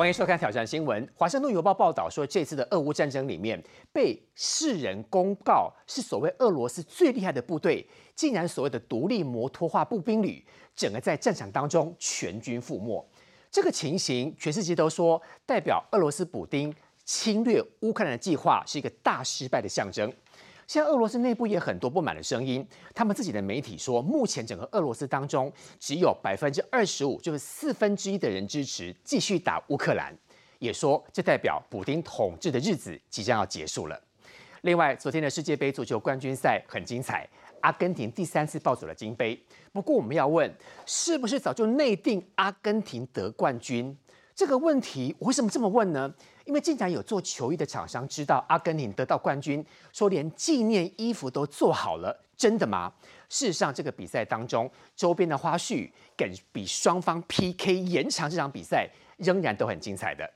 欢迎收看《挑战新闻》。华盛顿邮报报道说，这次的俄乌战争里面，被世人公告是所谓俄罗斯最厉害的部队，竟然所谓的独立摩托化步兵旅，整个在战场当中全军覆没。这个情形，全世界都说代表俄罗斯补丁侵略乌克兰的计划是一个大失败的象征。现在俄罗斯内部也很多不满的声音，他们自己的媒体说，目前整个俄罗斯当中只有百分之二十五，就是四分之一的人支持继续打乌克兰，也说这代表普丁统治的日子即将要结束了。另外，昨天的世界杯足球冠军赛很精彩，阿根廷第三次抱走了金杯。不过我们要问，是不是早就内定阿根廷得冠军？这个问题我为什么这么问呢？因为竟然有做球衣的厂商知道阿根廷得到冠军，说连纪念衣服都做好了，真的吗？事实上，这个比赛当中周边的花絮，跟比双方 PK 延长这场比赛仍然都很精彩的。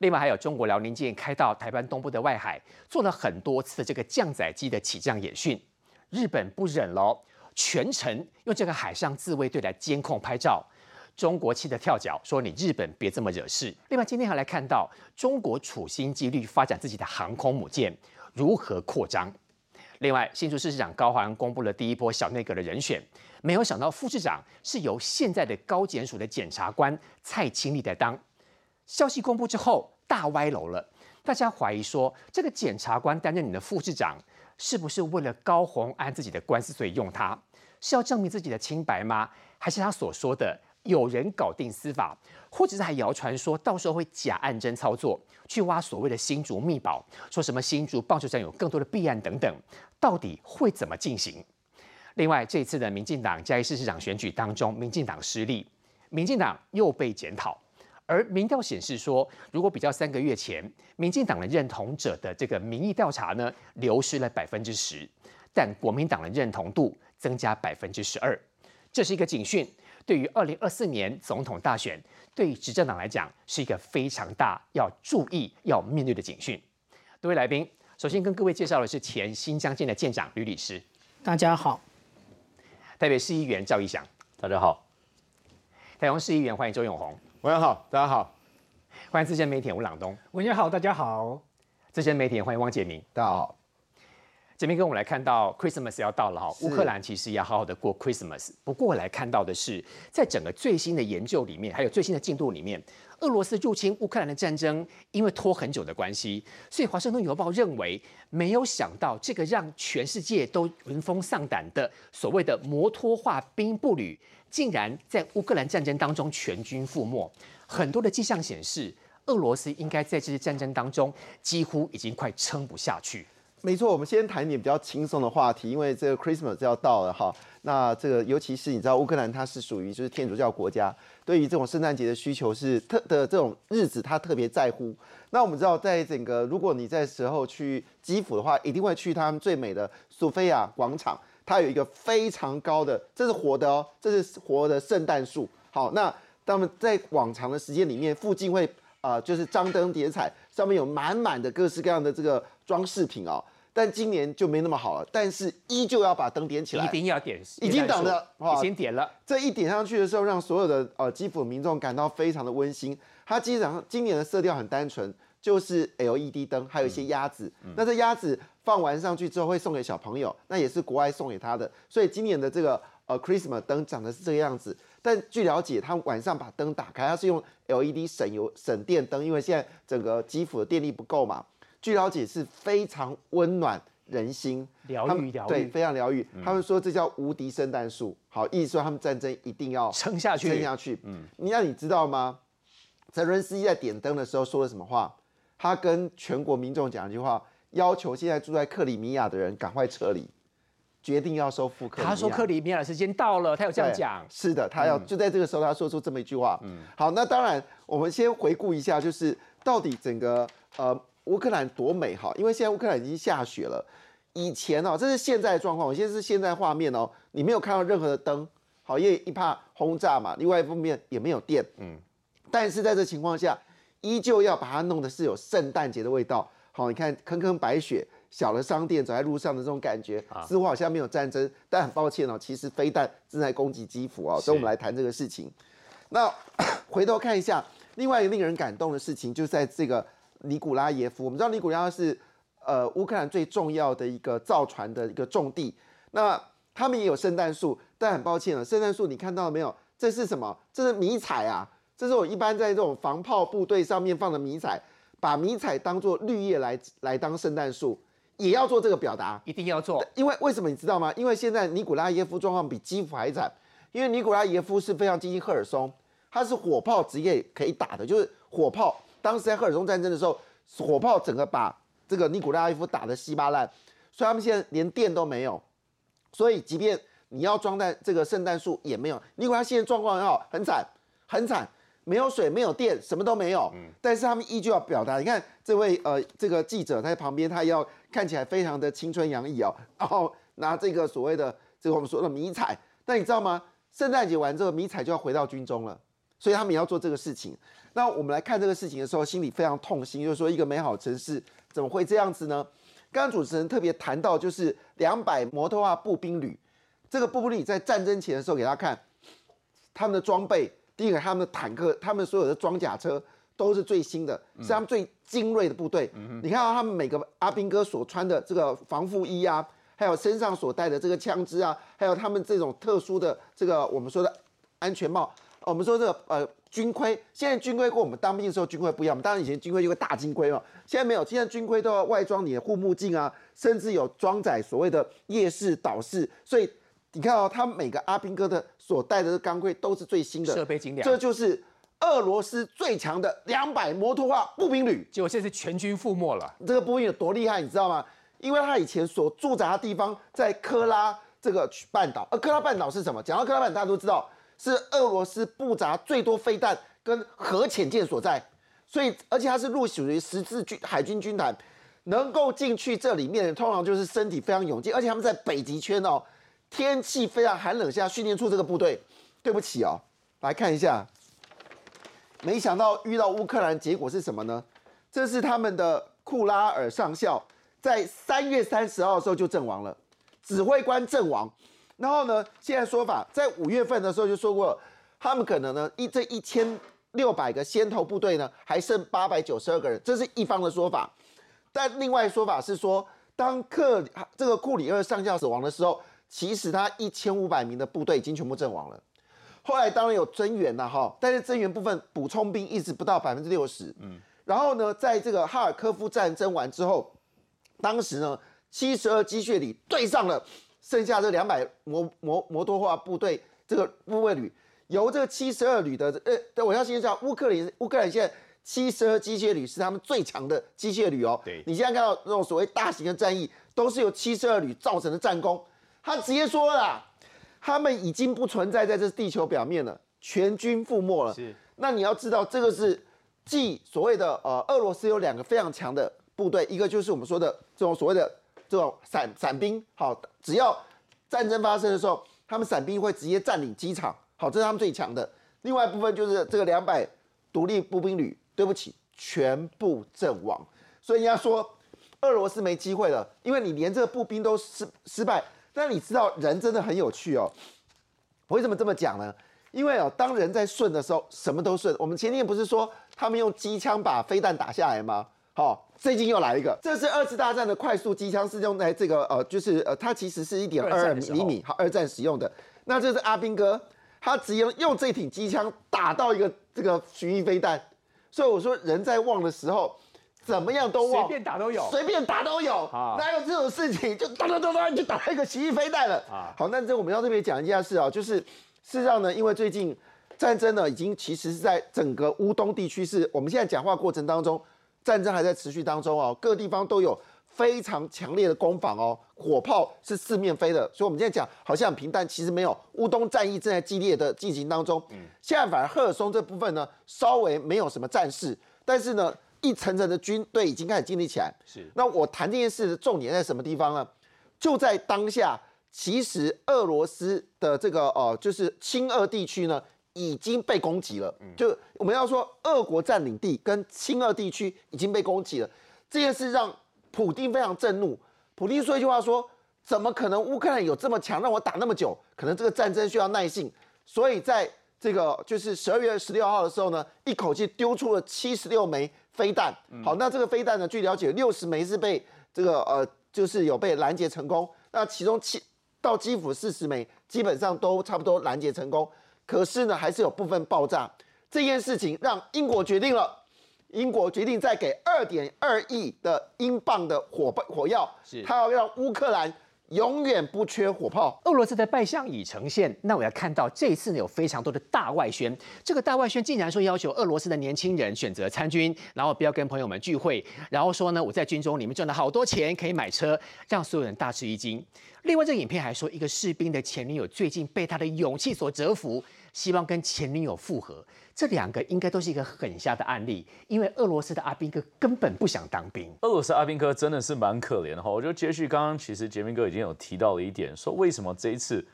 另外，还有中国辽宁舰开到台湾东部的外海，做了很多次的这个降载机的起降演训。日本不忍喽，全程用这个海上自卫队来监控拍照。中国气得跳脚，说你日本别这么惹事。另外，今天还来看到中国处心积虑发展自己的航空母舰如何扩张。另外，新竹市市长高华安公布了第一波小内阁的人选，没有想到副市长是由现在的高检署的检察官蔡清丽在当。消息公布之后，大歪楼了，大家怀疑说这个检察官担任你的副市长，是不是为了高鸿安自己的官司所以用他？是要证明自己的清白吗？还是他所说的？有人搞定司法，或者是还谣传说到时候会假案真操作，去挖所谓的新竹密宝，说什么新竹棒球场有更多的弊案等等，到底会怎么进行？另外，这次的民进党嘉义市市长选举当中，民进党失利，民进党又被检讨，而民调显示说，如果比较三个月前，民进党的认同者的这个民意调查呢，流失了百分之十，但国民党的认同度增加百分之十二，这是一个警讯。对于二零二四年总统大选，对于执政党来讲是一个非常大要注意、要面对的警讯。各位来宾，首先跟各位介绍的是前新疆舰的舰长吕律师，大家好；台北市议员赵义祥，大家好；台中市议员欢迎周永红，晚上好，大家好；欢迎资深媒体吴朗东，晚上好，大家好；资深媒体欢迎汪杰明，大家好。这边跟我们来看到 Christmas 要到了哈，乌克兰其实也要好好的过 Christmas。不过来看到的是，在整个最新的研究里面，还有最新的进度里面，俄罗斯入侵乌克兰的战争因为拖很久的关系，所以华盛顿邮报认为，没有想到这个让全世界都闻风丧胆的所谓的摩托化兵步旅，竟然在乌克兰战争当中全军覆没。很多的迹象显示，俄罗斯应该在这次战争当中几乎已经快撑不下去。没错，我们先谈点比较轻松的话题，因为这个 Christmas 要到了哈。那这个尤其是你知道乌克兰它是属于就是天主教国家，对于这种圣诞节的需求是特的这种日子，他特别在乎。那我们知道，在整个如果你在时候去基辅的话，一定会去他们最美的索菲亚广场，它有一个非常高的，这是活的哦，这是活的圣诞树。好，那他们在往常的时间里面，附近会啊就是张灯结彩，上面有满满的各式各样的这个装饰品哦。但今年就没那么好了，但是依旧要把灯点起来，一定要点，已经等了，已经点了。这一点上去的时候，让所有的呃基辅民众感到非常的温馨。它基本上今年的色调很单纯，就是 LED 灯，还有一些鸭子。那这鸭子放完上去之后会送给小朋友，那也是国外送给他的。所以今年的这个呃 Christmas 灯长得是这个样子。但据了解，他晚上把灯打开，他是用 LED 省油省电灯，因为现在整个基辅的电力不够嘛。据了解是非常温暖人心，疗愈疗愈，对，非常疗愈。他们说这叫无敌圣诞树，好，意思说他们战争一定要撑下去，撑下去。嗯，你那你知道吗？泽伦斯基在点灯的时候说了什么话？他跟全国民众讲一句话，要求现在住在克里米亚的人赶快撤离，决定要收复克。他说克里米亚的时间到了，他有这样讲。是的，他要就在这个时候，他说出这么一句话。嗯，好，那当然，我们先回顾一下，就是到底整个呃。乌克兰多美哈，因为现在乌克兰已经下雪了。以前哦，这是现在的状况，我现在是现在画面哦，你没有看到任何的灯，好，因为一怕轰炸嘛。另外一方面也没有电，嗯。但是在这情况下，依旧要把它弄的是有圣诞节的味道。好，你看坑坑白雪，小的商店走在路上的这种感觉，似乎好像没有战争。但很抱歉哦，其实飞弹正在攻击基辅哦。所以我们来谈这个事情。那 回头看一下。另外一个令人感动的事情，就在这个尼古拉耶夫。我们知道尼古拉是呃乌克兰最重要的一个造船的一个重地。那他们也有圣诞树，但很抱歉了，圣诞树你看到了没有？这是什么？这是迷彩啊！这是我一般在这种防炮部队上面放的迷彩，把迷彩当做绿叶来来当圣诞树，也要做这个表达，一定要做。因为为什么你知道吗？因为现在尼古拉耶夫状况比基辅还惨，因为尼古拉耶夫是非常接近赫尔松，他是火炮职业可以打的，就是火炮。当时在赫尔松战争的时候，火炮整个把这个尼古拉耶夫打得稀巴烂，所以他们现在连电都没有。所以即便你要装在这个圣诞树也没有。尼古拉现在状况很好，很惨，很惨。没有水，没有电，什么都没有。嗯，但是他们依旧要表达。你看这位呃，这个记者在旁边，他要看起来非常的青春洋溢哦，然后拿这个所谓的这个我们说的迷彩。但你知道吗？圣诞节完之后，迷彩就要回到军中了，所以他们也要做这个事情。那我们来看这个事情的时候，心里非常痛心，就是说一个美好城市怎么会这样子呢？刚刚主持人特别谈到，就是两百摩托化步兵旅，这个步兵旅在战争前的时候给他看他们的装备。第一个，他们的坦克，他们所有的装甲车都是最新的，是他们最精锐的部队。你看到他们每个阿兵哥所穿的这个防护衣啊，还有身上所带的这个枪支啊，还有他们这种特殊的这个我们说的安全帽。我们说这个呃军盔，现在军盔跟我们当兵的时候军盔不一样，我们当然以前军盔就个大金盔嘛，现在没有，现在军盔都要外装你的护目镜啊，甚至有装载所谓的夜视导视，所以。你看哦，他每个阿兵哥的所带的钢盔都是最新的，设备精良。这就是俄罗斯最强的两百摩托化步兵旅，结果现在是全军覆没了。这个步兵有多厉害，你知道吗？因为他以前所驻扎的地方在科拉这个半岛，而科拉半岛是什么？讲到科拉半岛，大家都知道是俄罗斯布扎最多飞弹跟核潜舰所在，所以而且它是入属于十字军海军军团，能够进去这里面，通常就是身体非常勇健，而且他们在北极圈哦。天气非常寒冷下训练出这个部队，对不起哦，来看一下，没想到遇到乌克兰，结果是什么呢？这是他们的库拉尔上校在三月三十号的时候就阵亡了，指挥官阵亡。然后呢，现在说法在五月份的时候就说过，他们可能呢一这一千六百个先头部队呢还剩八百九十二个人，这是一方的说法。但另外说法是说，当克这个库里厄上校死亡的时候。其实他一千五百名的部队已经全部阵亡了，后来当然有增援了哈，但是增援部分补充兵一直不到百分之六十，嗯，然后呢，在这个哈尔科夫战争完之后，当时呢七十二机械旅对上了剩下这两百摩摩摩托化部队这个部位旅，由这个七十二旅的呃，我要先讲乌克兰乌克兰现在七十二机械旅是他们最强的机械旅哦，对你现在看到那种所谓大型的战役，都是由七十二旅造成的战功。他直接说了，他们已经不存在在这地球表面了，全军覆没了。是，那你要知道，这个是继所谓的呃，俄罗斯有两个非常强的部队，一个就是我们说的这种所谓的这种伞伞兵，好，只要战争发生的时候，他们伞兵会直接占领机场，好，这是他们最强的。另外一部分就是这个两百独立步兵旅，对不起，全部阵亡。所以人家说俄罗斯没机会了，因为你连这个步兵都失失败。但你知道人真的很有趣哦，为什么这么讲呢？因为哦，当人在顺的时候，什么都顺。我们前天不是说他们用机枪把飞弹打下来吗？好，最近又来一个，这是二次大战的快速机枪，是用在这个呃，就是呃，它其实是一点二二厘米，好，二战使用的。那这是阿兵哥，他直接用这挺机枪打到一个这个巡弋飞弹。所以我说人在望的时候。怎么样都随便打都有，随便打都有，哪有这种事情？就哒哒哒哒就打一个奇异飞弹了啊！好，那这我们要特别讲一件事啊，就是事实上呢，因为最近战争呢，已经其实是在整个乌东地区，是我们现在讲话过程当中，战争还在持续当中哦，各地方都有非常强烈的攻防哦，火炮是四面飞的，所以我们现在讲好像很平淡，其实没有，乌东战役正在激烈的进行当中。嗯，现在反而赫尔松这部分呢，稍微没有什么战事，但是呢。一层层的军队已经开始建立起来。是，那我谈这件事的重点在什么地方呢？就在当下，其实俄罗斯的这个呃，就是亲俄地区呢已经被攻击了。嗯，就我们要说，俄国占领地跟亲俄地区已经被攻击了。这件事让普京非常震怒。普京说一句话说：“怎么可能乌克兰有这么强，让我打那么久？可能这个战争需要耐性。”所以在这个就是十二月十六号的时候呢，一口气丢出了七十六枚飞弹。好，那这个飞弹呢，据了解，六十枚是被这个呃，就是有被拦截成功。那其中七到基辅四十枚，基本上都差不多拦截成功。可是呢，还是有部分爆炸。这件事情让英国决定了，英国决定再给二点二亿的英镑的火火药，是他要让乌克兰。永远不缺火炮。俄罗斯的败相已呈现，那我要看到这一次呢有非常多的大外宣。这个大外宣竟然说要求俄罗斯的年轻人选择参军，然后不要跟朋友们聚会，然后说呢我在军中里面赚了好多钱，可以买车，让所有人大吃一惊。另外，这个影片还说一个士兵的前女友最近被他的勇气所折服。希望跟前女友复合，这两个应该都是一个很瞎的案例，因为俄罗斯的阿兵哥根本不想当兵。俄罗斯阿兵哥真的是蛮可怜的哈，我觉得接续刚刚其实杰明哥已经有提到了一点，说为什么这一次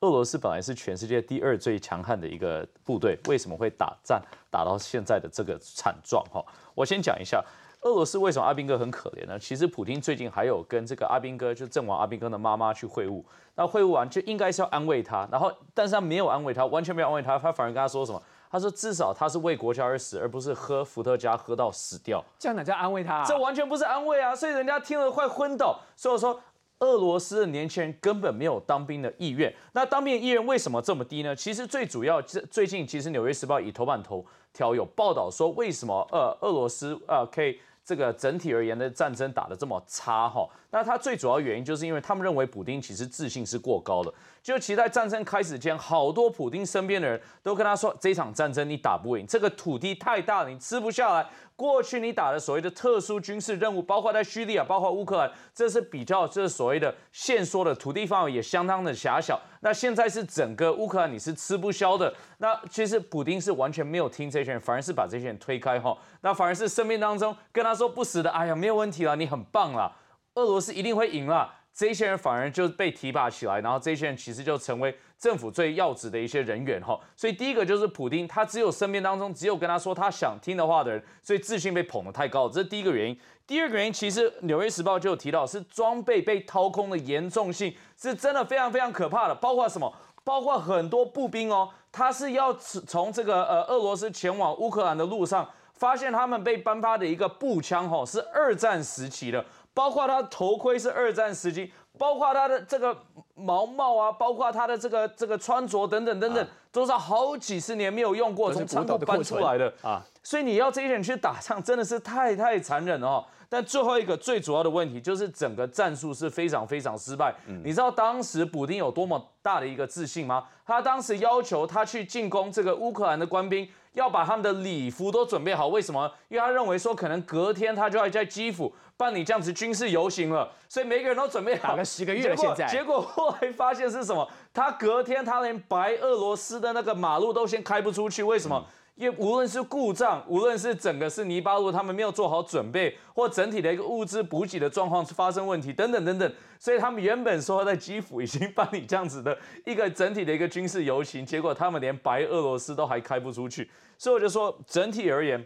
俄罗斯本来是全世界第二最强悍的一个部队，为什么会打战打到现在的这个惨状哈？我先讲一下。俄罗斯为什么阿兵哥很可怜呢？其实普京最近还有跟这个阿兵哥，就阵亡阿兵哥的妈妈去会晤。那会晤完就应该是要安慰他，然后但是他没有安慰他，完全没有安慰他，他反而跟他说什么？他说至少他是为国家而死，而不是喝伏特加喝到死掉。这样哪叫安慰他？这完全不是安慰啊！所以人家听了快昏倒。所以说，俄罗斯的年轻人根本没有当兵的意愿。那当兵的意愿为什么这么低呢？其实最主要，这最近其实《纽约时报》以头版头条有报道说，为什么呃俄罗斯呃可以。这个整体而言的战争打得这么差哈，那他最主要原因就是因为他们认为普丁其实自信是过高的，就其实在战争开始前，好多普丁身边的人都跟他说，这场战争你打不赢，这个土地太大了，你吃不下来。过去你打的所谓的特殊军事任务，包括在叙利亚，包括乌克兰，这是比较这是所谓的限缩的土地范围也相当的狭小。那现在是整个乌克兰你是吃不消的。那其实普丁是完全没有听这些人，反而是把这些人推开哈。那反而是生命当中跟他说不死的，哎呀没有问题了，你很棒了，俄罗斯一定会赢了。这些人反而就被提拔起来，然后这些人其实就成为政府最要职的一些人员哈。所以第一个就是普丁，他只有身边当中只有跟他说他想听的话的人，所以自信被捧得太高，这是第一个原因。第二个原因，其实《纽约时报》就有提到，是装备被掏空的严重性是真的非常非常可怕的，包括什么？包括很多步兵哦，他是要从这个呃俄罗斯前往乌克兰的路上，发现他们被颁发的一个步枪哈是二战时期的。包括他头盔是二战时期，包括他的这个毛帽啊，包括他的这个这个穿着等等等等，都是好几十年没有用过，从仓库搬出来的啊。所以你要这些人去打仗，真的是太太残忍了哦。但最后一个最主要的问题就是整个战术是非常非常失败。你知道当时补丁有多么大的一个自信吗？他当时要求他去进攻这个乌克兰的官兵。要把他们的礼服都准备好，为什么？因为他认为说，可能隔天他就要在基辅办理这样子军事游行了，所以每个人都准备好。打了十个月了，现在。结果后来发现是什么？他隔天他连白俄罗斯的那个马路都先开不出去，为什么？因为无论是故障，无论是整个是泥巴路，他们没有做好准备，或整体的一个物资补给的状况发生问题，等等等等，所以他们原本说在基辅已经办理这样子的一个整体的一个军事游行，结果他们连白俄罗斯都还开不出去，所以我就说整体而言，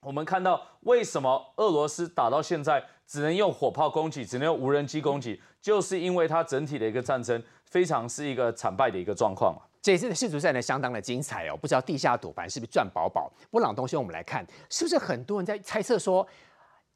我们看到为什么俄罗斯打到现在只能用火炮攻击，只能用无人机攻击，就是因为它整体的一个战争非常是一个惨败的一个状况这次的世足赛呢，相当的精彩哦。不知道地下赌盘是不是赚饱饱？布朗东兄，我们来看，是不是很多人在猜测说，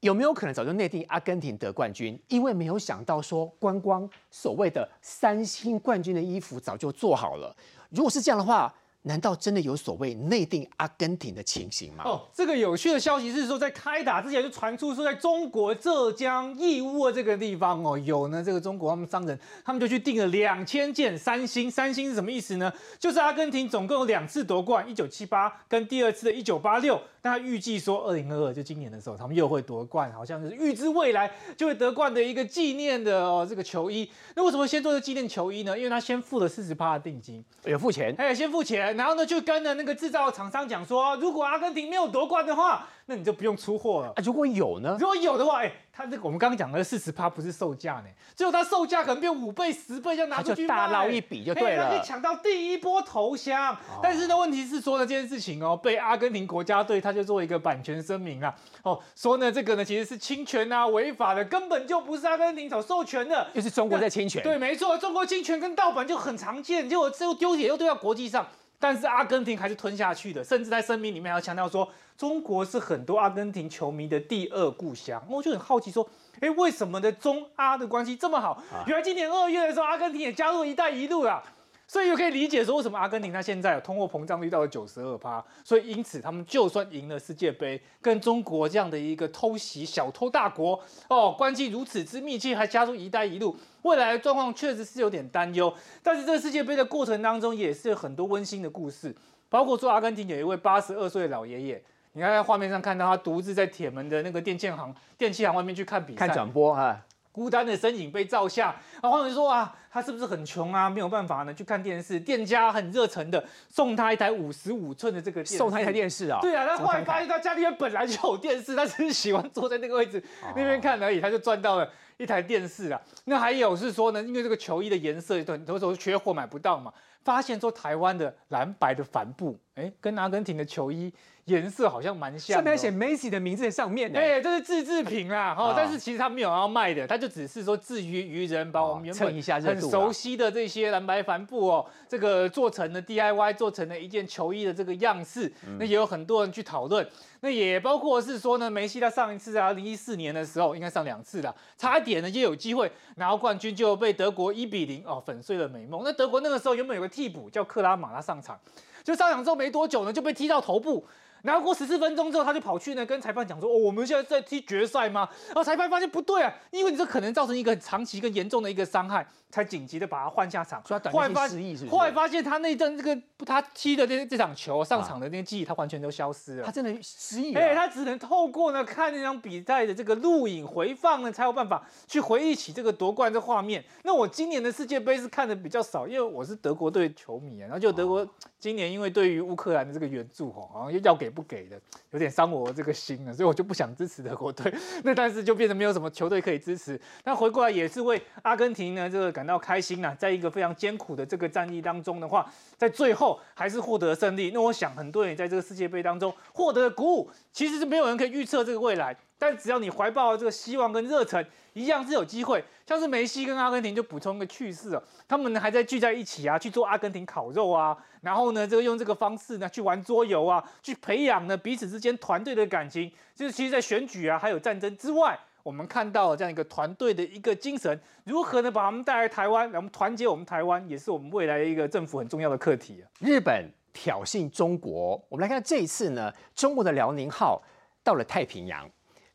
有没有可能早就内定阿根廷得冠军？因为没有想到说，观光所谓的三星冠军的衣服早就做好了。如果是这样的话，难道真的有所谓内定阿根廷的情形吗？哦，这个有趣的消息是说，在开打之前就传出说，在中国浙江义乌这个地方哦，有呢这个中国他们商人，他们就去订了两千件三星。三星是什么意思呢？就是阿根廷总共有两次夺冠，一九七八跟第二次的一九八六。但他预计说，二零二二就今年的时候，他们又会夺冠，好像是预知未来就会得冠的一个纪念的哦这个球衣。那为什么先做这纪念球衣呢？因为他先付了四十趴的定金，有付钱，哎，先付钱。然后呢，就跟了那个制造厂商讲说，如果阿根廷没有夺冠的话，那你就不用出货了。如果有呢？如果有的话，哎。他这个我们刚刚讲的四十趴不是售价呢，最后他售价可能变五倍、十倍，就拿出去大捞一笔就对了，可以抢到第一波头香。但是呢，问题是说呢，这件事情哦，被阿根廷国家队他就做一个版权声明啊，哦，说呢这个呢其实是侵权啊，违法的，根本就不是阿根廷所授权的，就是中国在侵权。对，没错，中国侵权跟盗版就很常见，结果最后丢也又丢到国际上。但是阿根廷还是吞下去的，甚至在声明里面还要强调说，中国是很多阿根廷球迷的第二故乡。我就很好奇说，哎，为什么的中阿的关系这么好？原来今年二月的时候，阿根廷也加入“一带一路”了。所以就可以理解说，为什么阿根廷它现在有通货膨胀率到了九十二趴，所以因此他们就算赢了世界杯，跟中国这样的一个偷袭小偷大国哦，关系如此之密切，还加入“一带一路”，未来的状况确实是有点担忧。但是这个世界杯的过程当中，也是有很多温馨的故事，包括说阿根廷有一位八十二岁的老爷爷，你看在画面上看到他独自在铁门的那个电线行、电器行外面去看比赛、看转播啊。孤单的身影被照下，然后有人说啊，他是不是很穷啊？没有办法呢，去看电视。店家很热诚的送他一台五十五寸的这个，送他一台电视啊。对啊，他后来发现他家里面本来就有电视，他只是喜欢坐在那个位置那边看而已，他就赚到了一台电视啊。那还有是说呢，因为这个球衣的颜色很多时候缺货买不到嘛，发现说台湾的蓝白的帆布，哎，跟阿根廷的球衣。颜色好像蛮像，上面写 Messi 的名字在上面。对，这是自制品啦，哈，但是其实他没有要卖的，他就只是说至于愚人把我们原本很熟悉的这些蓝白帆布哦，这个做成了 DIY，做成了一件球衣的这个样式。那也有很多人去讨论，那也包括是说呢，梅西他上一次在，二零一四年的时候应该上两次了，差一点呢也有机会拿到冠军，就被德国一比零哦粉碎了美梦。那德国那个时候原本有个替补叫克拉玛，他上场，就上场之后没多久呢就被踢到头部。然后过十四分钟之后，他就跑去呢跟裁判讲说：“哦，我们现在在踢决赛吗？”然后裁判发现不对啊，因为你这可能造成一个很长期跟严重的一个伤害。才紧急的把他换下场，后来发现，后来发现他那阵这个他踢的这这场球上场的那些记忆，他完全都消失了。他真的失忆哎，他只能透过呢看那场比赛的这个录影回放呢，才有办法去回忆起这个夺冠这画面。那我今年的世界杯是看的比较少，因为我是德国队球迷啊。然后就德国今年因为对于乌克兰的这个援助哈，好像要给不给的，有点伤我这个心了，所以我就不想支持德国队。那但是就变成没有什么球队可以支持。那回过来也是为阿根廷呢这个。感到开心呐，在一个非常艰苦的这个战役当中的话，在最后还是获得胜利。那我想很多人在这个世界杯当中获得鼓舞，其实是没有人可以预测这个未来，但只要你怀抱这个希望跟热忱，一样是有机会。像是梅西跟阿根廷就补充一个趣事哦，他们呢还在聚在一起啊，去做阿根廷烤肉啊，然后呢这个用这个方式呢去玩桌游啊，去培养呢彼此之间团队的感情。就是其实，在选举啊还有战争之外。我们看到了这样一个团队的一个精神，如何呢把他们带来台湾，我们团结我们台湾，也是我们未来的一个政府很重要的课题。日本挑衅中国，我们来看这一次呢，中国的辽宁号到了太平洋，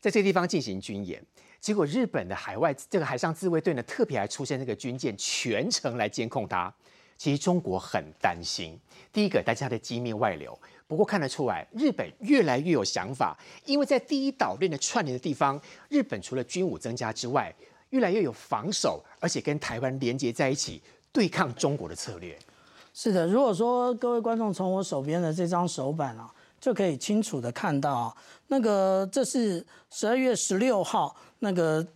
在这个地方进行军演，结果日本的海外这个海上自卫队呢，特别还出现这个军舰，全程来监控它。其实中国很担心，第一个，大家的机密外流。不过看得出来，日本越来越有想法，因为在第一岛链的串联的地方，日本除了军武增加之外，越来越有防守，而且跟台湾连接在一起，对抗中国的策略。是的，如果说各位观众从我手边的这张手板啊，就可以清楚的看到，那个这是十二月十六号那个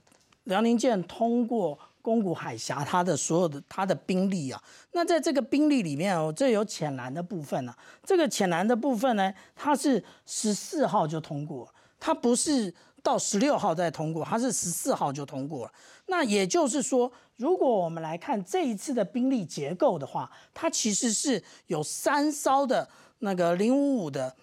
辽宁舰通过。宫古海峡，它的所有的它的兵力啊，那在这个兵力里面哦，这有浅蓝的部分呢。这个浅蓝的部分呢，它是十四号就通过，它不是到十六号再通过，它是十四号就通过了。那也就是说，如果我们来看这一次的兵力结构的话，它其实是有三艘的那个零五五的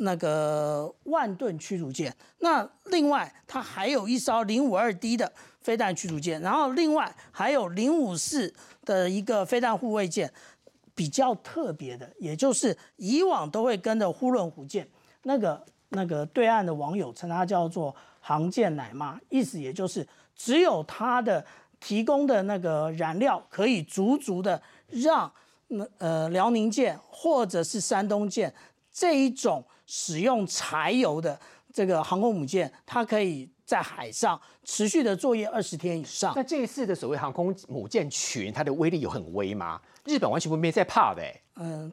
那个万吨驱逐舰，那另外它还有一艘零五二 D 的。飞弹驱逐舰，然后另外还有零五四的一个飞弹护卫舰，比较特别的，也就是以往都会跟着呼伦湖舰，那个那个对岸的网友称它叫做航舰奶妈，意思也就是只有它的提供的那个燃料可以足足的让那呃辽宁舰或者是山东舰这一种使用柴油的这个航空母舰，它可以。在海上持续的作业二十天以上。那这一次的所谓航空母舰群，它的威力有很威吗？日本完全不没在怕的。嗯，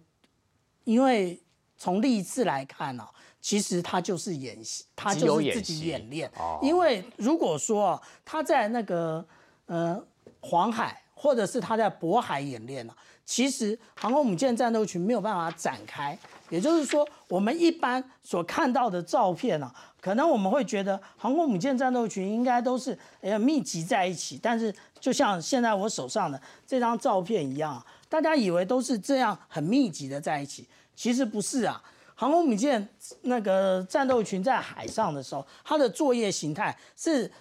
因为从历次来看呢，其实它就是演习，它就是自己演练。哦因为如果说它在那个呃黄海或者是他在渤海演练啊，其实航空母舰战斗群没有办法展开。也就是说，我们一般所看到的照片呢，可能我们会觉得航空母舰战斗群应该都是哎密集在一起，但是就像现在我手上的这张照片一样，大家以为都是这样很密集的在一起，其实不是啊。航空母舰那个战斗群在海上的时候，它的作业形态是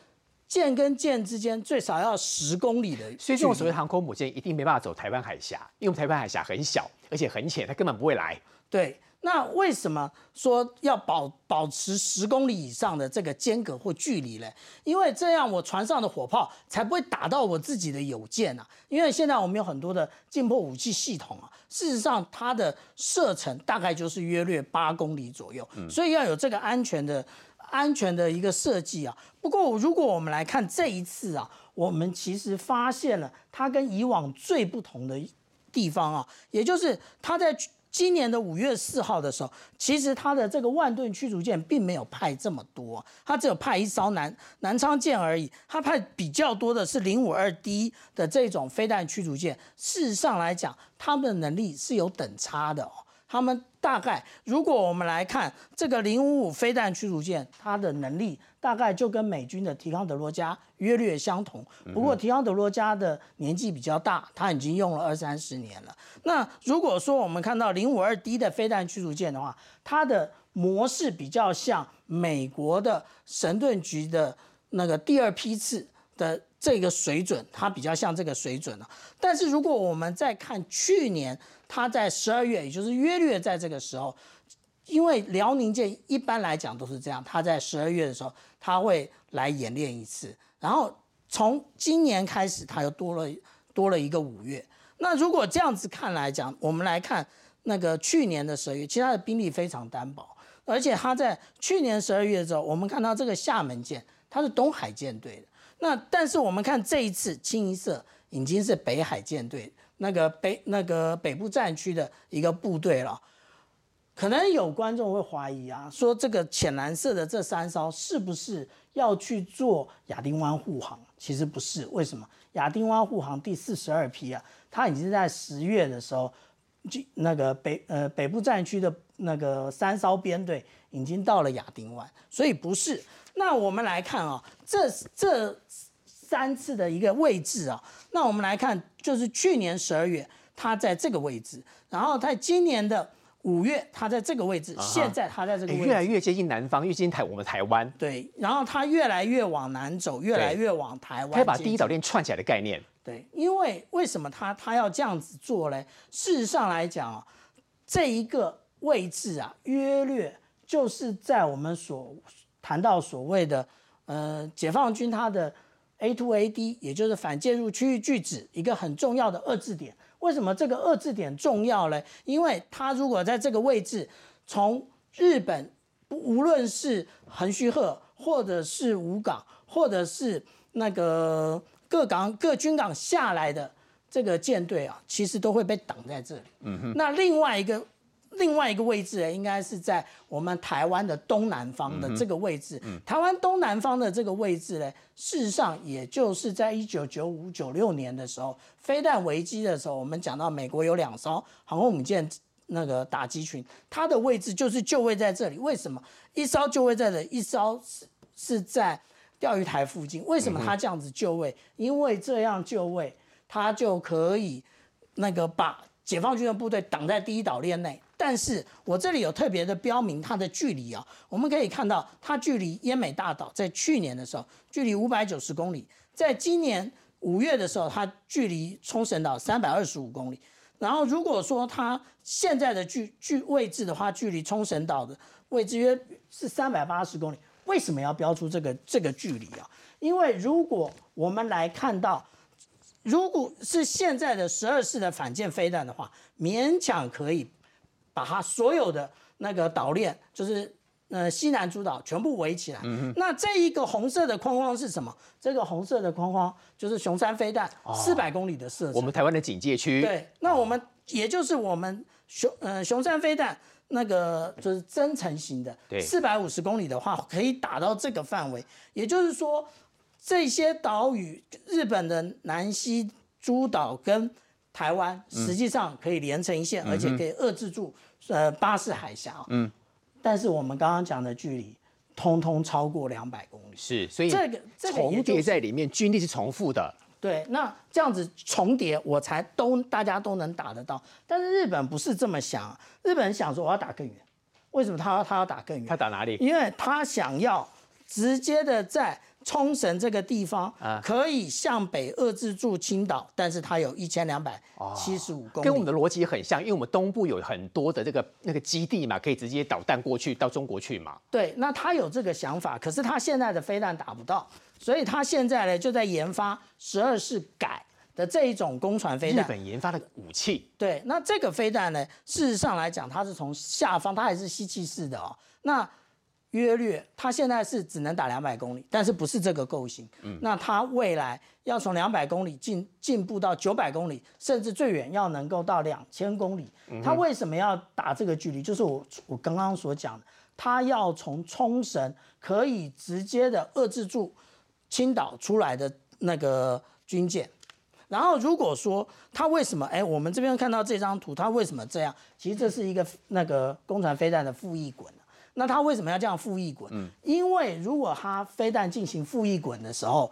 舰跟舰之间最少要十公里的，所以这种所谓航空母舰一定没办法走台湾海峡，因为台湾海峡很小，而且很浅，它根本不会来。对，那为什么说要保保持十公里以上的这个间隔或距离呢？因为这样我船上的火炮才不会打到我自己的友舰啊。因为现在我们有很多的近迫武器系统啊，事实上它的射程大概就是约略八公里左右，所以要有这个安全的安全的一个设计啊。不过如果我们来看这一次啊，我们其实发现了它跟以往最不同的地方啊，也就是它在。今年的五月四号的时候，其实它的这个万吨驱逐舰并没有派这么多，它只有派一艘南南昌舰而已。它派比较多的是零五二 D 的这种飞弹驱逐舰。事实上来讲，他们的能力是有等差的哦。他们大概，如果我们来看这个零五五飞弹驱逐舰，它的能力大概就跟美军的提康德罗加约略相同。不过提康德罗加的年纪比较大，它已经用了二三十年了。那如果说我们看到零五二 D 的飞弹驱逐舰的话，它的模式比较像美国的神盾局的那个第二批次的这个水准，它比较像这个水准了。但是如果我们再看去年，他在十二月，也就是约略在这个时候，因为辽宁舰一般来讲都是这样，他在十二月的时候，他会来演练一次，然后从今年开始，他又多了多了一个五月。那如果这样子看来讲，我们来看那个去年的十二月，其实它的兵力非常单薄，而且他在去年十二月的时候，我们看到这个厦门舰，它是东海舰队的，那但是我们看这一次清一色已经是北海舰队。那个北那个北部战区的一个部队了，可能有观众会怀疑啊，说这个浅蓝色的这三艘是不是要去做亚丁湾护航？其实不是，为什么？亚丁湾护航第四十二批啊，它已经在十月的时候，就那个北呃北部战区的那个三艘编队已经到了亚丁湾，所以不是。那我们来看啊，这这。三次的一个位置啊，那我们来看，就是去年十二月它在这个位置，然后在今年的五月它在这个位置，现在它在这个位置越来越接近南方，越接近台我们台湾。对，然后它越来越往南走，越来越往台湾。它把第一岛链串起来的概念。对，因为为什么它它要这样子做嘞？事实上来讲啊，这一个位置啊，约略就是在我们所谈到所谓的呃解放军它的。A to A D，也就是反介入区域拒止一个很重要的遏制点。为什么这个遏制点重要呢？因为它如果在这个位置，从日本无论是横须贺，或者是武港，或者是那个各港各军港下来的这个舰队啊，其实都会被挡在这里。嗯哼。那另外一个。另外一个位置呢，应该是在我们台湾的东南方的这个位置。台湾东南方的这个位置呢，事实上也就是在一九九五九六年的时候，飞弹危机的时候，我们讲到美国有两艘航空母舰那个打击群，它的位置就是就位在这里。为什么一艘就位在这，一艘是是在钓鱼台附近？为什么它这样子就位？因为这样就位，它就可以那个把解放军的部队挡在第一岛链内。但是我这里有特别的标明它的距离啊，我们可以看到它距离奄美大岛在去年的时候距离五百九十公里，在今年五月的时候它距离冲绳岛三百二十五公里，然后如果说它现在的距距位置的话，距离冲绳岛的位置约是三百八十公里，为什么要标出这个这个距离啊？因为如果我们来看到，如果是现在的十二式的反舰飞弹的话，勉强可以。把它所有的那个岛链，就是呃西南诸岛全部围起来。那这一个红色的框框是什么？这个红色的框框就是熊山飞弹四百公里的射程。我们台湾的警戒区。对，那我们也就是我们熊呃熊山飞弹那个就是增程型的，四百五十公里的话可以打到这个范围。也就是说，这些岛屿日本的南西。诸岛跟台湾实际上可以连成一线，而且可以遏制住呃巴士海峡。嗯，但是我们刚刚讲的距离，通通超过两百公里。是，所以这个重就是叠在里面，军力是重复的。对，那这样子重叠，我才都大家都能打得到。但是日本不是这么想，日本人想说我要打更远，为什么他要他要打更远？他打哪里？因为他想要直接的在冲绳这个地方啊可以向北遏制住青岛，但是它有一千两百七十五公里，跟我们的逻辑很像，因为我们东部有很多的这个那个基地嘛，可以直接导弹过去到中国去嘛。对，那他有这个想法，可是他现在的飞弹打不到，所以他现在呢就在研发十二式改的这一种攻船飞弹日。本研发的武器，对，那这个飞弹呢，事实上来讲，它是从下方，它还是吸气式的哦。那约略，它现在是只能打两百公里，但是不是这个构型。嗯，那它未来要从两百公里进进步到九百公里，甚至最远要能够到两千公里。它为什么要打这个距离？就是我我刚刚所讲的，它要从冲绳可以直接的遏制住青岛出来的那个军舰。然后如果说它为什么，哎，我们这边看到这张图，它为什么这样？其实这是一个那个攻船飞弹的复翼滚。那它为什么要这样复翼滚？因为如果它飞弹进行复翼滚的时候，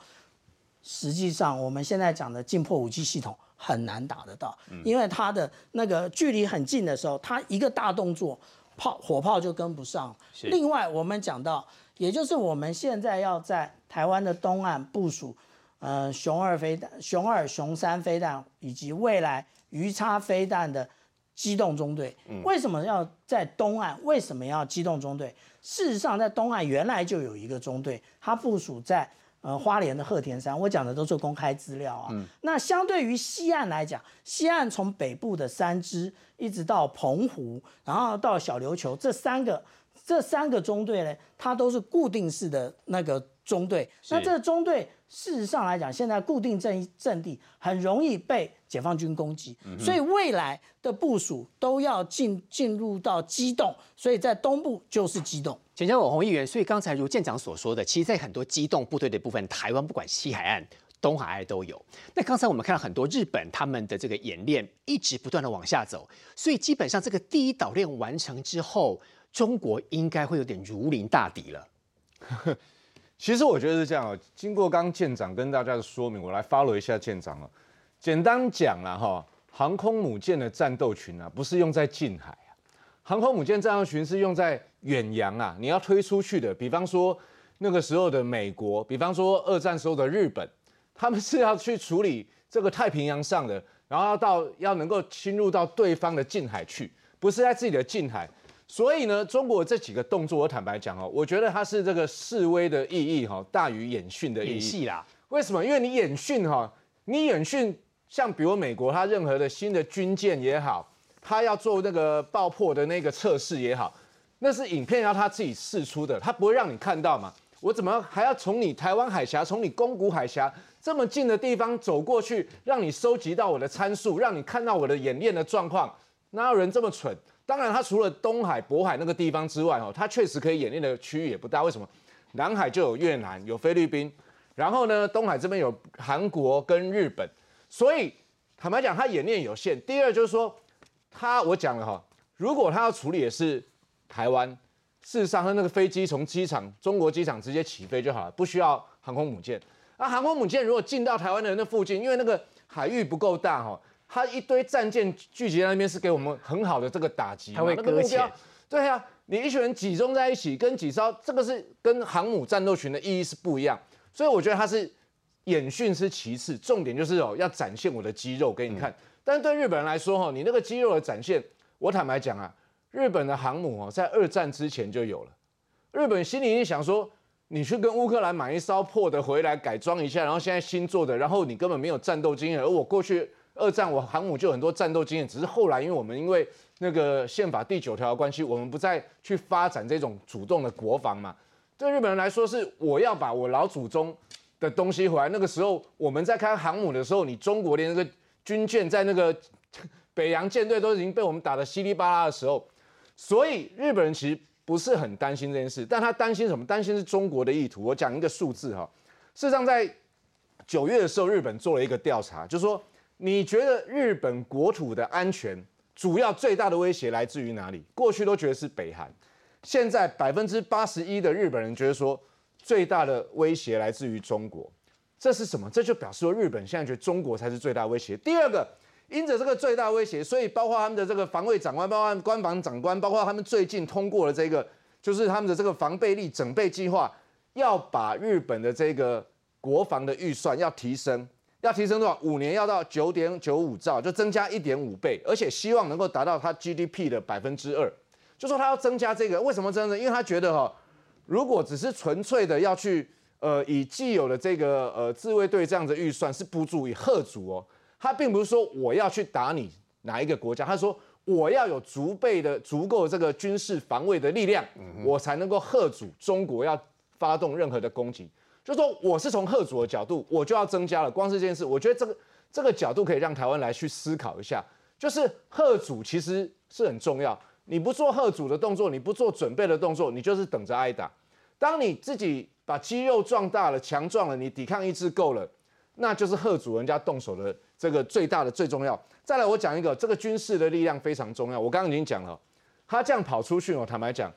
实际上我们现在讲的近破武器系统很难打得到，因为它的那个距离很近的时候，它一个大动作，炮火炮就跟不上。另外，我们讲到，也就是我们现在要在台湾的东岸部署，呃，熊二飞弹、熊二、熊三飞弹以及未来鱼叉飞弹的机动中队。为什么要在东岸？为什么要机动中队？事实上，在东岸原来就有一个中队，它部署在呃花莲的鹤田山。我讲的都是公开资料啊。那相对于西岸来讲，西岸从北部的三支一直到澎湖，然后到小琉球，这三个这三个中队呢，它都是固定式的那个中队。那这个中队事实上来讲，现在固定阵阵地很容易被解放军攻击，所以未来的部署都要进进入到机动，所以在东部就是机动。请教我洪议员，所以刚才如舰长所说的，其实，在很多机动部队的部分，台湾不管西海岸、东海岸都有。那刚才我们看到很多日本他们的这个演练，一直不断的往下走，所以基本上这个第一岛链完成之后，中国应该会有点如临大敌了。其实我觉得是这样哦。经过刚舰长跟大家的说明，我来 follow 一下舰长哦。简单讲了哈，航空母舰的战斗群啊，不是用在近海啊，航空母舰战斗群是用在远洋啊，你要推出去的。比方说那个时候的美国，比方说二战时候的日本，他们是要去处理这个太平洋上的，然后要到要能够侵入到对方的近海去，不是在自己的近海。所以呢，中国这几个动作，我坦白讲哦，我觉得它是这个示威的意义哈，大于演训的意义。演戏啦，为什么？因为你演训哈，你演训像比如美国，它任何的新的军舰也好，它要做那个爆破的那个测试也好，那是影片要它自己试出的，它不会让你看到嘛。我怎么还要从你台湾海峡，从你宫古海峡这么近的地方走过去，让你收集到我的参数，让你看到我的演练的状况？哪有人这么蠢？当然，它除了东海、渤海那个地方之外，哦，它确实可以演练的区域也不大。为什么？南海就有越南、有菲律宾，然后呢，东海这边有韩国跟日本，所以坦白讲，它演练有限。第二就是说，它我讲了哈，如果它要处理的是台湾，事实上它那个飞机从机场中国机场直接起飞就好了，不需要航空母舰。那航空母舰如果进到台湾的那附近，因为那个海域不够大哈。它一堆战舰聚集在那边，是给我们很好的这个打击。它会搁浅。对呀，你一群人集中在一起，跟几艘，这个是跟航母战斗群的意义是不一样。所以我觉得它是演训是其次，重点就是哦，要展现我的肌肉给你看。但是对日本人来说哈，你那个肌肉的展现，我坦白讲啊，日本的航母哦，在二战之前就有了。日本心里想说，你去跟乌克兰买一艘破的回来改装一下，然后现在新做的，然后你根本没有战斗经验，而我过去。二战我航母就有很多战斗经验，只是后来因为我们因为那个宪法第九条的关系，我们不再去发展这种主动的国防嘛。对日本人来说，是我要把我老祖宗的东西回来。那个时候我们在开航母的时候，你中国连那个军舰在那个北洋舰队都已经被我们打得稀里巴拉的时候，所以日本人其实不是很担心这件事，但他担心什么？担心是中国的意图。我讲一个数字哈，事实上在九月的时候，日本做了一个调查，就是说。你觉得日本国土的安全主要最大的威胁来自于哪里？过去都觉得是北韩，现在百分之八十一的日本人觉得说最大的威胁来自于中国。这是什么？这就表示说日本现在觉得中国才是最大威胁。第二个，因着这个最大威胁，所以包括他们的这个防卫长官，包括官防长官，包括他们最近通过了这个，就是他们的这个防备力整备计划，要把日本的这个国防的预算要提升，要提升多少？五年要到九点九五兆，就增加一点五倍，而且希望能够达到它 GDP 的百分之二。就说他要增加这个，为什么增呢？因为他觉得哈，如果只是纯粹的要去。呃，以既有的这个呃自卫队这样的预算是不足以贺足哦，他并不是说我要去打你哪一个国家，他说我要有足备的足够这个军事防卫的力量，我才能够贺阻中国要发动任何的攻击。就说我是从贺主的角度，我就要增加了。光是这件事，我觉得这个这个角度可以让台湾来去思考一下，就是贺主其实是很重要。你不做贺主的动作，你不做准备的动作，你就是等着挨打。当你自己。把肌肉壮大了、强壮了，你抵抗意志够了，那就是贺主人家动手的这个最大的、最重要。再来，我讲一个，这个军事的力量非常重要。我刚刚已经讲了，他这样跑出去哦，坦白讲，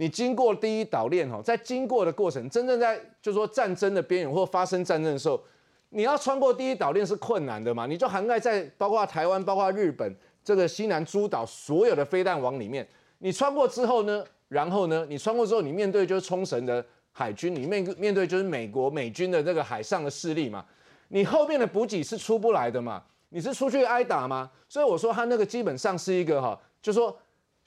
你经过第一岛链哦，在经过的过程，真正在就说战争的边缘或发生战争的时候，你要穿过第一岛链是困难的嘛？你就涵盖在包括台湾、包括日本这个西南诸岛所有的飞弹网里面，你穿过之后呢，然后呢，你穿过之后，你面对就是冲绳的。海军你面面对就是美国美军的这个海上的势力嘛，你后面的补给是出不来的嘛，你是出去挨打吗？所以我说他那个基本上是一个哈，就说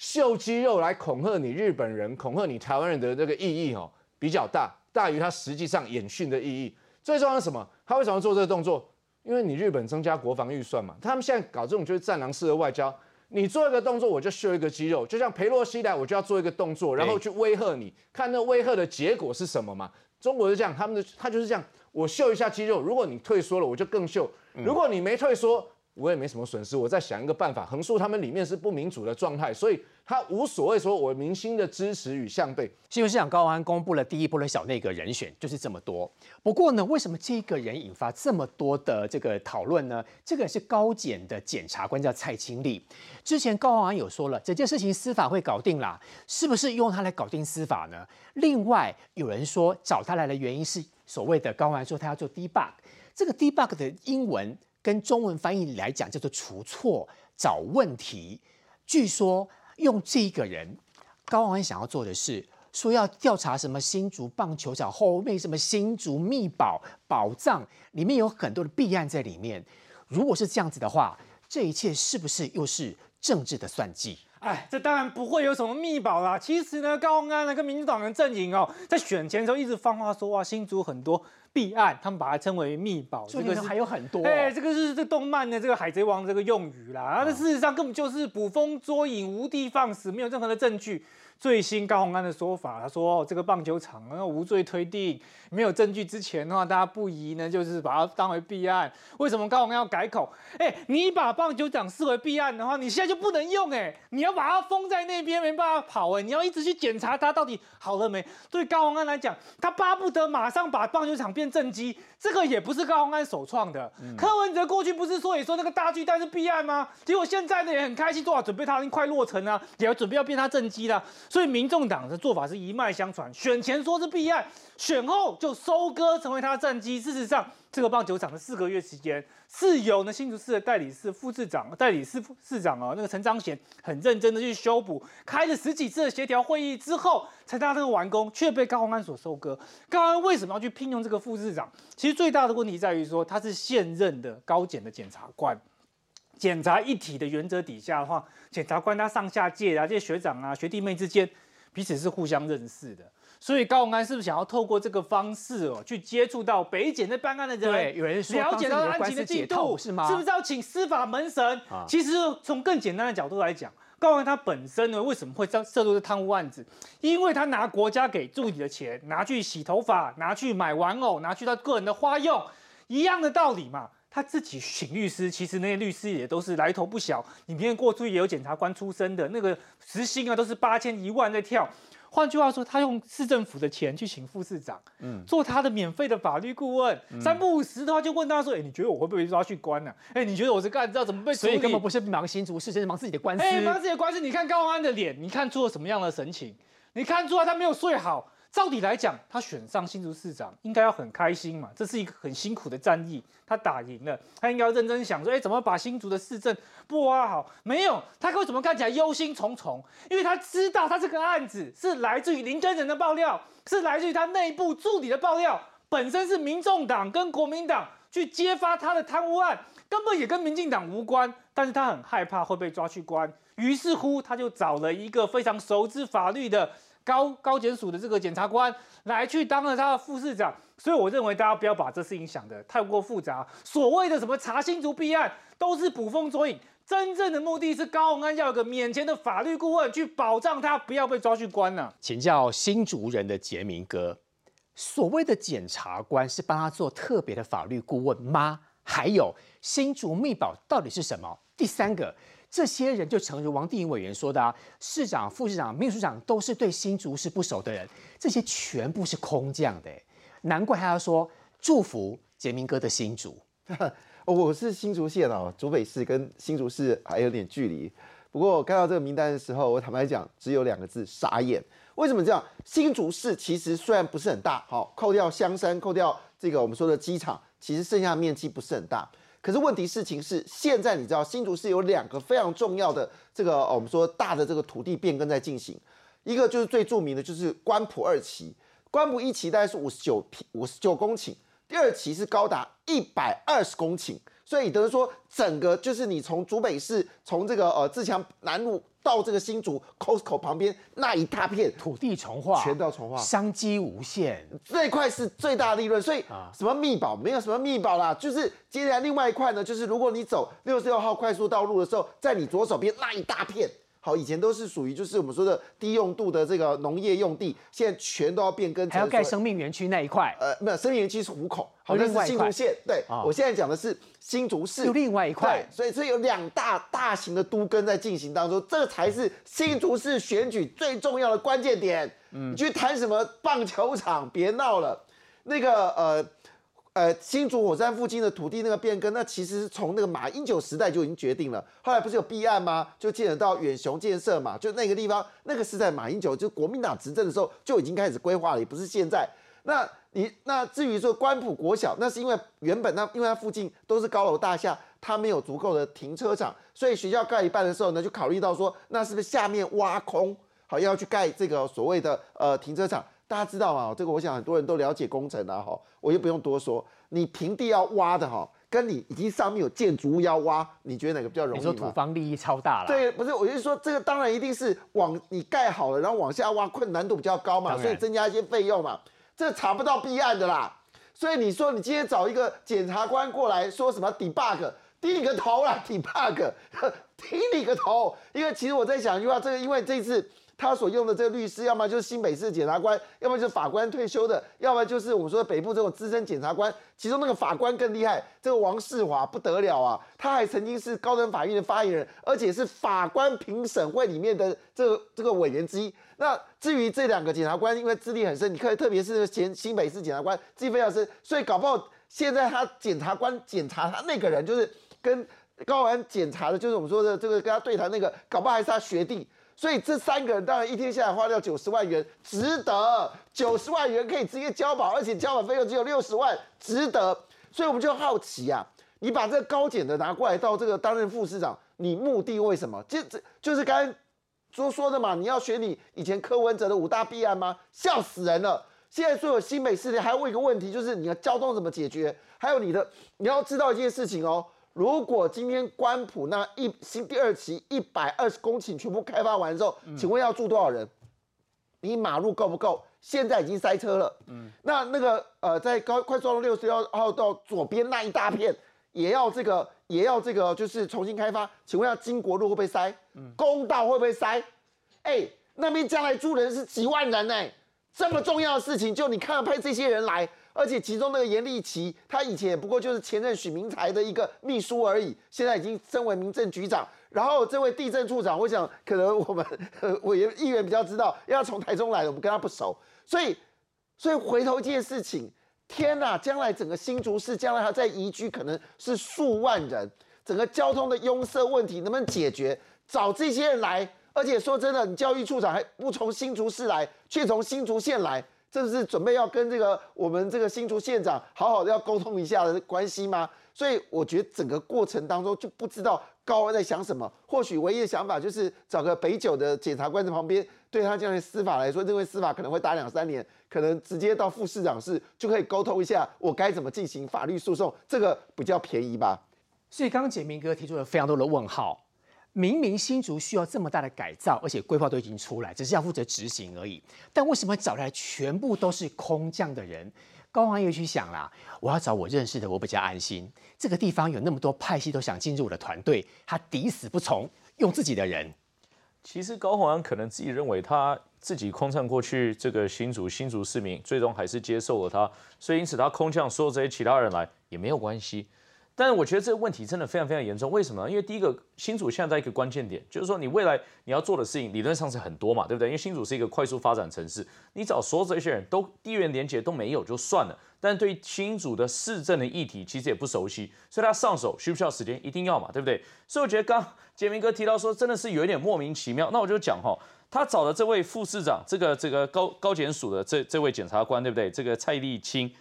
秀肌肉来恐吓你日本人、恐吓你台湾人的这个意义哦，比较大，大于他实际上演训的意义。最重要是什么？他为什么做这个动作？因为你日本增加国防预算嘛，他们现在搞这种就是战狼式的外交。你做一个动作，我就秀一个肌肉，就像裴洛西来，我就要做一个动作，然后去威吓你，看那威吓的结果是什么嘛？中国是这样，他们的他就是这样，我秀一下肌肉，如果你退缩了，我就更秀；如果你没退缩，我也没什么损失，我再想一个办法。横竖他们里面是不民主的状态，所以他无所谓说我明星的支持与向背。新闻市场高安公布了第一波的小内阁人选，就是这么多。不过呢，为什么这个人引发这么多的这个讨论呢？这个是高检的检察官叫蔡清丽。之前高安有说了，这件事情司法会搞定啦，是不是用他来搞定司法呢？另外有人说找他来的原因是所谓的高安说他要做 debug，这个 debug 的英文。跟中文翻译来讲叫做除错、找问题。据说用这个人高安想要做的是说要调查什么新竹棒球场后面什么新竹秘宝宝藏，里面有很多的弊案在里面。如果是这样子的话，这一切是不是又是政治的算计？哎，这当然不会有什么秘宝啦。其实呢，高安呢跟民主党人阵营哦，在选前的时候一直放话说哇，新竹很多。弊案，他们把它称为密保，这个是还有很多。哎，这个是这动漫的这个海贼王这个用语啦。那事实上根本就是捕风捉影、无的放矢，没有任何的证据。最新高鸿安的说法，他说这个棒球场那无罪推定，没有证据之前的话，大家不宜呢，就是把它当为弊案。为什么高鸿安要改口？哎，你把棒球场视为弊案的话，你现在就不能用哎，你要把它封在那边，没办法跑哎，你要一直去检查它到底好了没。对高鸿安来讲，他巴不得马上把棒球场变正机，这个也不是高鸿安首创的。柯文哲过去不是说也说那个大巨蛋是弊案吗？结果现在呢也很开心，做好准备，他已经快落成了，也要准备要变他正机了。所以民众党的做法是一脉相传，选前说是弊案，选后就收割成为他的战机。事实上，这个棒球场的四个月时间，是由呢新竹市的代理市副市长、代理市副市长啊，那个陈章贤很认真的去修补，开了十几次的协调会议之后，才让这个完工，却被高鸿安所收割。高鸿安为什么要去聘用这个副市长？其实最大的问题在于说，他是现任的高检的检察官。检察一体的原则底下的话，检察官他上下届啊，这些学长啊、学弟妹之间彼此是互相认识的，所以高鸿安是不是想要透过这个方式哦，去接触到北检在办案的人，对，有人了解到案情的进度是吗？是不是要请司法门神？其实从更简单的角度来讲，高鸿安他本身呢为什么会涉涉入这贪污案子？因为他拿国家给助理的钱拿去洗头发，拿去买玩偶，拿去他个人的花用，一样的道理嘛。他自己请律师，其实那些律师也都是来头不小。里面过去也有检察官出身的，那个时薪啊都是八千一万在跳。换句话说，他用市政府的钱去请副市长，嗯，做他的免费的法律顾问，三不五时的话就问他说：“哎，你觉得我会不会被抓去关呢？哎，你觉得我是干知道怎么被？所以根本不是忙新竹市，是忙自己的官司。哎，忙自己的官司。你看高安的脸，你看出了什么样的神情？你看出来他没有睡好。照理来讲，他选上新竹市长应该要很开心嘛，这是一个很辛苦的战役，他打赢了，他应该要认真想说，哎，怎么把新竹的市政不挖好？没有，他为什么看起来忧心忡忡？因为他知道他这个案子是来自于林根人的爆料，是来自于他内部助理的爆料，本身是民众党跟国民党去揭发他的贪污案，根本也跟民进党无关，但是他很害怕会被抓去关，于是乎他就找了一个非常熟知法律的。高高检署的这个检察官来去当了他的副市长，所以我认为大家不要把这事情想得太过复杂。所谓的什么查新竹弊案，都是捕风捉影，真正的目的是高鸿安要有个免签的法律顾问去保障他不要被抓去关呢。请教新竹人的杰明哥，所谓的检察官是帮他做特别的法律顾问吗？还有新竹密保到底是什么？第三个。这些人就诚如王定颖委员说的啊，市长、副市长、秘书长都是对新竹市不熟的人，这些全部是空降的，难怪他要说祝福杰明哥的新竹。我是新竹县哦，竹北市跟新竹市还有点距离。不过我看到这个名单的时候，我坦白讲，只有两个字：傻眼。为什么这样？新竹市其实虽然不是很大，好，扣掉香山，扣掉这个我们说的机场，其实剩下面积不是很大。可是问题事情是，现在你知道新竹市有两个非常重要的这个我们说大的这个土地变更在进行，一个就是最著名的就是官埔二期，官埔一期大概是五十九平五十九公顷，第二期是高达一百二十公顷，所以等于说整个就是你从竹北市从这个呃自强南路。到这个新竹 Costco 旁边那一大片土地重化，全到重化，商机无限。这一块是最大利润，所以什么密保没有什么密保啦，就是接下来另外一块呢，就是如果你走六十六号快速道路的时候，在你左手边那一大片。好，以前都是属于就是我们说的低用度的这个农业用地，现在全都要变更，还要盖生命园区那一块。呃，没有，生命园区是虎口，好，那是新竹县。对，我现在讲的是新竹市，有另外一块。所以这有两大大型的都更在进行当中，这才是新竹市选举最重要的关键点。嗯，你去谈什么棒球场，别闹了。那个呃。呃，新竹火山附近的土地那个变更，那其实是从那个马英九时代就已经决定了。后来不是有弊案吗？就牵扯到远雄建设嘛，就那个地方，那个是在马英九就国民党执政的时候就已经开始规划了，也不是现在。那你那至于说关埔国小，那是因为原本那因为它附近都是高楼大厦，它没有足够的停车场，所以学校盖一半的时候呢，就考虑到说，那是不是下面挖空，好要去盖这个所谓的呃停车场？大家知道吗？这个我想很多人都了解工程啊，哈，我就不用多说。你平地要挖的哈，跟你已经上面有建筑物要挖，你觉得哪个比较容易？你说土方利益超大了。对，不是，我就说这个当然一定是往你盖好了，然后往下挖，困难度比较高嘛，所以增加一些费用嘛。这查不到弊案的啦。所以你说你今天找一个检察官过来说什么 debug，低你个头啦，debug，低你个头。因为其实我在想一句话，这个因为这次。他所用的这个律师，要么就是新北市检察官，要么就是法官退休的，要么就是我们说北部这种资深检察官。其中那个法官更厉害，这个王世华不得了啊！他还曾经是高等法院的发言人，而且是法官评审会里面的这个这个委员之一。那至于这两个检察官，因为资历很深，你看，特别是前新北市检察官资历非常深，所以搞不好现在他检察官检查他那个人，就是跟高安检查的，就是我们说的这个跟他对谈那个，搞不好还是他学弟。所以这三个人当然一天下来花掉九十万元，值得九十万元可以直接交保，而且交保费用只有六十万，值得。所以我们就好奇啊，你把这个高检的拿过来到这个担任副市长，你目的为什么？就这就是刚才说说的嘛，你要学你以前柯文哲的五大弊案吗？笑死人了！现在所有新北市的还要问一个问题，就是你的交通怎么解决？还有你的你要知道一件事情哦。如果今天关埔那一新第二期一百二十公顷全部开发完之后，请问要住多少人？你马路够不够？现在已经塞车了。嗯，那那个呃，在高快速路六十六号到左边那一大片，也要这个也要这个就是重新开发。请问要金国路会不会塞？公道会不会塞？哎，那边将来住人是几万人呢？这么重要的事情，就你看派这些人来，而且其中那个严立奇，他以前也不过就是前任许明才的一个秘书而已，现在已经升为民政局长。然后这位地震处长，我想可能我们 委员议员比较知道，因为他从台中来的，我们跟他不熟，所以所以回头这件事情，天呐，将来整个新竹市将来还在移居，可能是数万人，整个交通的拥塞问题能不能解决？找这些人来，而且说真的，你教育处长还不从新竹市来，却从新竹县来，这是准备要跟这个我们这个新竹县长好好的要沟通一下的关系吗？所以我觉得整个过程当中就不知道高安在想什么。或许唯一的想法就是找个北九的检察官在旁边，对他将来司法来说，认为司法可能会打两三年，可能直接到副市长室就可以沟通一下，我该怎么进行法律诉讼，这个比较便宜吧。所以刚刚简明哥提出了非常多的问号。明明新竹需要这么大的改造，而且规划都已经出来，只是要负责执行而已。但为什么找来全部都是空降的人？高王也去想啦，我要找我认识的，我比较安心。这个地方有那么多派系都想进入我的团队，他抵死不从，用自己的人。其实高鸿安可能自己认为他自己空降过去，这个新竹新竹市民最终还是接受了他，所以因此他空降所有这些其他人来也没有关系。但是我觉得这个问题真的非常非常严重，为什么？因为第一个，新竹现在在一个关键点，就是说你未来你要做的事情理论上是很多嘛，对不对？因为新竹是一个快速发展城市，你找所有这些人都地缘连接都没有就算了，但对新竹的市政的议题其实也不熟悉，所以他上手需不需要时间？一定要嘛，对不对？所以我觉得刚杰明哥提到说真的是有一点莫名其妙，那我就讲哈，他找的这位副市长，这个这个高高检署的这这位检察官，对不对？这个蔡立清。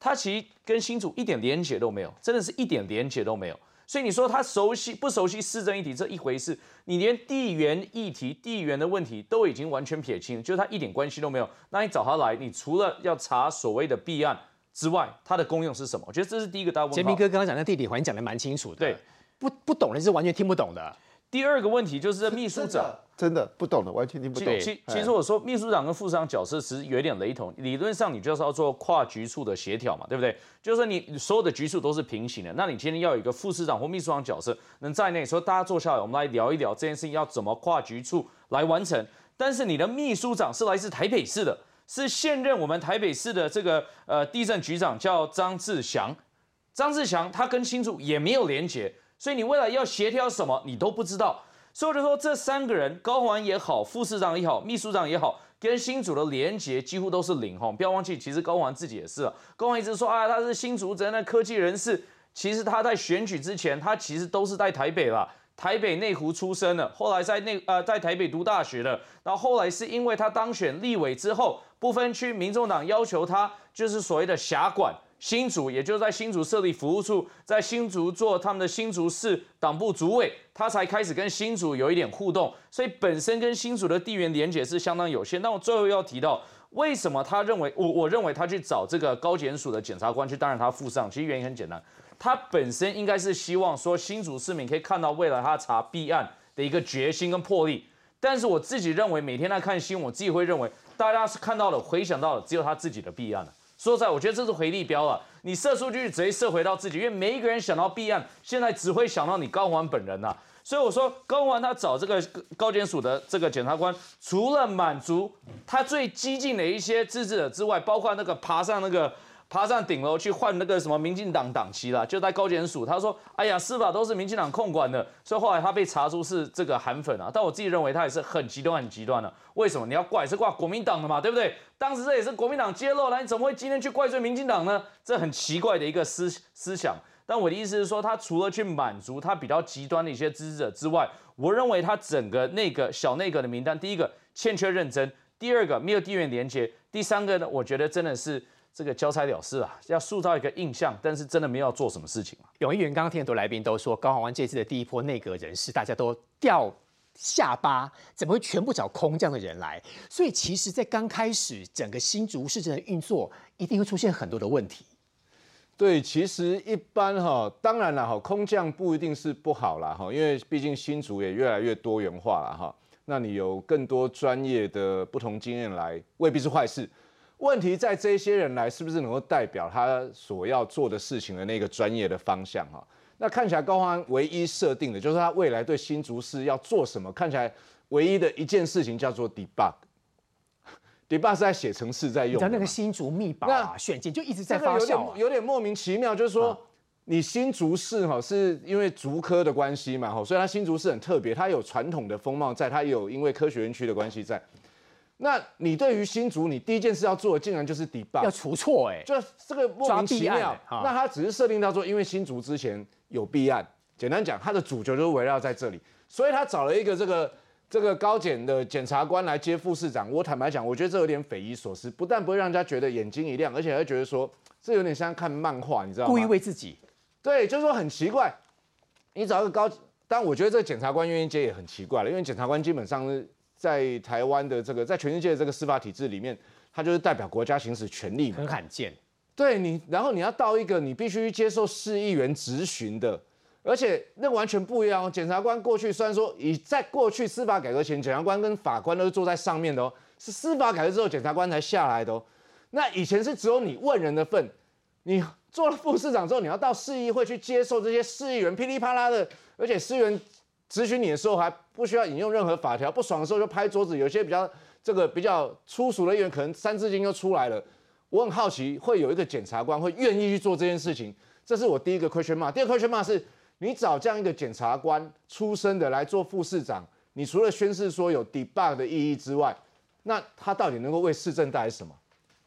他其实跟新主一点连结都没有，真的是一点连结都没有。所以你说他熟悉不熟悉市政议题这一回事，你连地缘议题、地缘的问题都已经完全撇清，就是他一点关系都没有。那你找他来，你除了要查所谓的弊案之外，他的功用是什么？我觉得这是第一个大问题。杰明哥刚刚讲的地理环境讲的蛮清楚的，对，不不懂的是完全听不懂的。第二个问题就是秘书长。真的不懂的，完全听不懂。其其实我说，秘书长跟副市长角色其实有点雷同。理论上，你就是要做跨局处的协调嘛，对不对？就是说，你所有的局处都是平行的。那你今天要有一个副市长或秘书长角色，能在内说，大家坐下来，我们来聊一聊这件事情要怎么跨局处来完成。但是你的秘书长是来自台北市的，是现任我们台北市的这个呃地震局长，叫张志祥。张志祥他跟新竹也没有连结，所以你未来要协调什么，你都不知道。所以我就说，这三个人，高环也好，副市长也好，秘书长也好，跟新竹的连结几乎都是零哈。不要忘记，其实高环自己也是啊。高环一直说啊，他是新竹人的科技人士。其实他在选举之前，他其实都是在台北了，台北内湖出生的，后来在内呃在台北读大学的。然后后来是因为他当选立委之后，不分区民众党要求他就是所谓的辖管。新竹，也就是在新竹设立服务处，在新竹做他们的新竹市党部主委，他才开始跟新竹有一点互动，所以本身跟新竹的地缘连结是相当有限。但我最后要提到，为什么他认为我我认为他去找这个高检署的检察官去担任他副上，其实原因很简单，他本身应该是希望说新竹市民可以看到未来他查弊案的一个决心跟魄力。但是我自己认为，每天在看新闻，我自己会认为，大家是看到了回想到了只有他自己的弊案了。说实在，我觉得这是回力标啊。你射出去，直接射回到自己，因为每一个人想到弊案，现在只会想到你高环本人呐。所以我说，高环他找这个高检署的这个检察官，除了满足他最激进的一些支持者之外，包括那个爬上那个。爬上顶楼去换那个什么民进党党旗了，就在高检署。他说：“哎呀，司法都是民进党控管的。”所以后来他被查出是这个韩粉啊。但我自己认为他也是很极端、很极端的。为什么？你要怪是怪国民党的嘛，对不对？当时这也是国民党揭露了，你怎么会今天去怪罪民进党呢？这很奇怪的一个思思想。但我的意思是说，他除了去满足他比较极端的一些支持者之外，我认为他整个那个小内阁的名单，第一个欠缺认真，第二个没有地缘连接，第三个呢，我觉得真的是。这个交差了事啊，要塑造一个印象，但是真的没有做什么事情啊。永议员刚刚听很多来宾都说，高雄湾这次的第一波内阁人士，大家都掉下巴，怎么会全部找空降的人来？所以其实，在刚开始整个新竹市政的运作，一定会出现很多的问题。对，其实一般哈，当然了哈，空降不一定是不好啦哈，因为毕竟新竹也越来越多元化了哈，那你有更多专业的不同经验来，未必是坏事。问题在这些人来，是不是能够代表他所要做的事情的那个专业的方向哈？那看起来高欢唯一设定的就是他未来对新竹市要做什么，看起来唯一的一件事情叫做 debug。debug 是在写程式在用的。那个新竹密保啊、那选件就一直在这个有点发酵啊。有点莫名其妙，就是说啊。你新竹市哈是因为竹科的关系嘛哈，所以它新竹市很特别，它有传统的风貌在，它也有因为科学园区的关系在。那你对于新竹，你第一件事要做的竟然就是 debug，要除错哎、就这个莫名其妙。那他只是设定到说，因为新竹之前有弊案，简单讲，他的主角就是围绕在这里，所以他找了一个这个这个高检的检察官来接副市长。我坦白讲，我觉得这有点匪夷所思，不但不会让人家觉得眼睛一亮，而且还会觉得说这有点像看漫画，你知道吗？故意为自己对，就是说很奇怪，你找一个高，但我觉得这个检察官愿意接也很奇怪了，因为检察官基本上是在台湾的这个在全世界的这个司法体制里面，他就是代表国家行使权力嘛。很罕见，对你，然后你要到一个你必须接受市议员质询的，而且那完全不一样哦。检察官过去虽然说以在过去司法改革前，检察官跟法官都是坐在上面的哦，是司法改革之后检察官才下来的哦。那以前是只有你问人的份，你做了副市长之后，你要到市议会去接受这些市议员噼里啪啦的，而且市议员咨询你的时候还不需要引用任何法条，不爽的时候就拍桌子。有些比较这个比较粗俗的议员，可能三字经就出来了。我很好奇，会有一个检察官会愿意去做这件事情，这是我第一个 question mark。第二个 question mark 是，你找这样一个检察官出身的来做副市长，你除了宣誓说有 debug 的意义之外，那他到底能够为市政带来什么？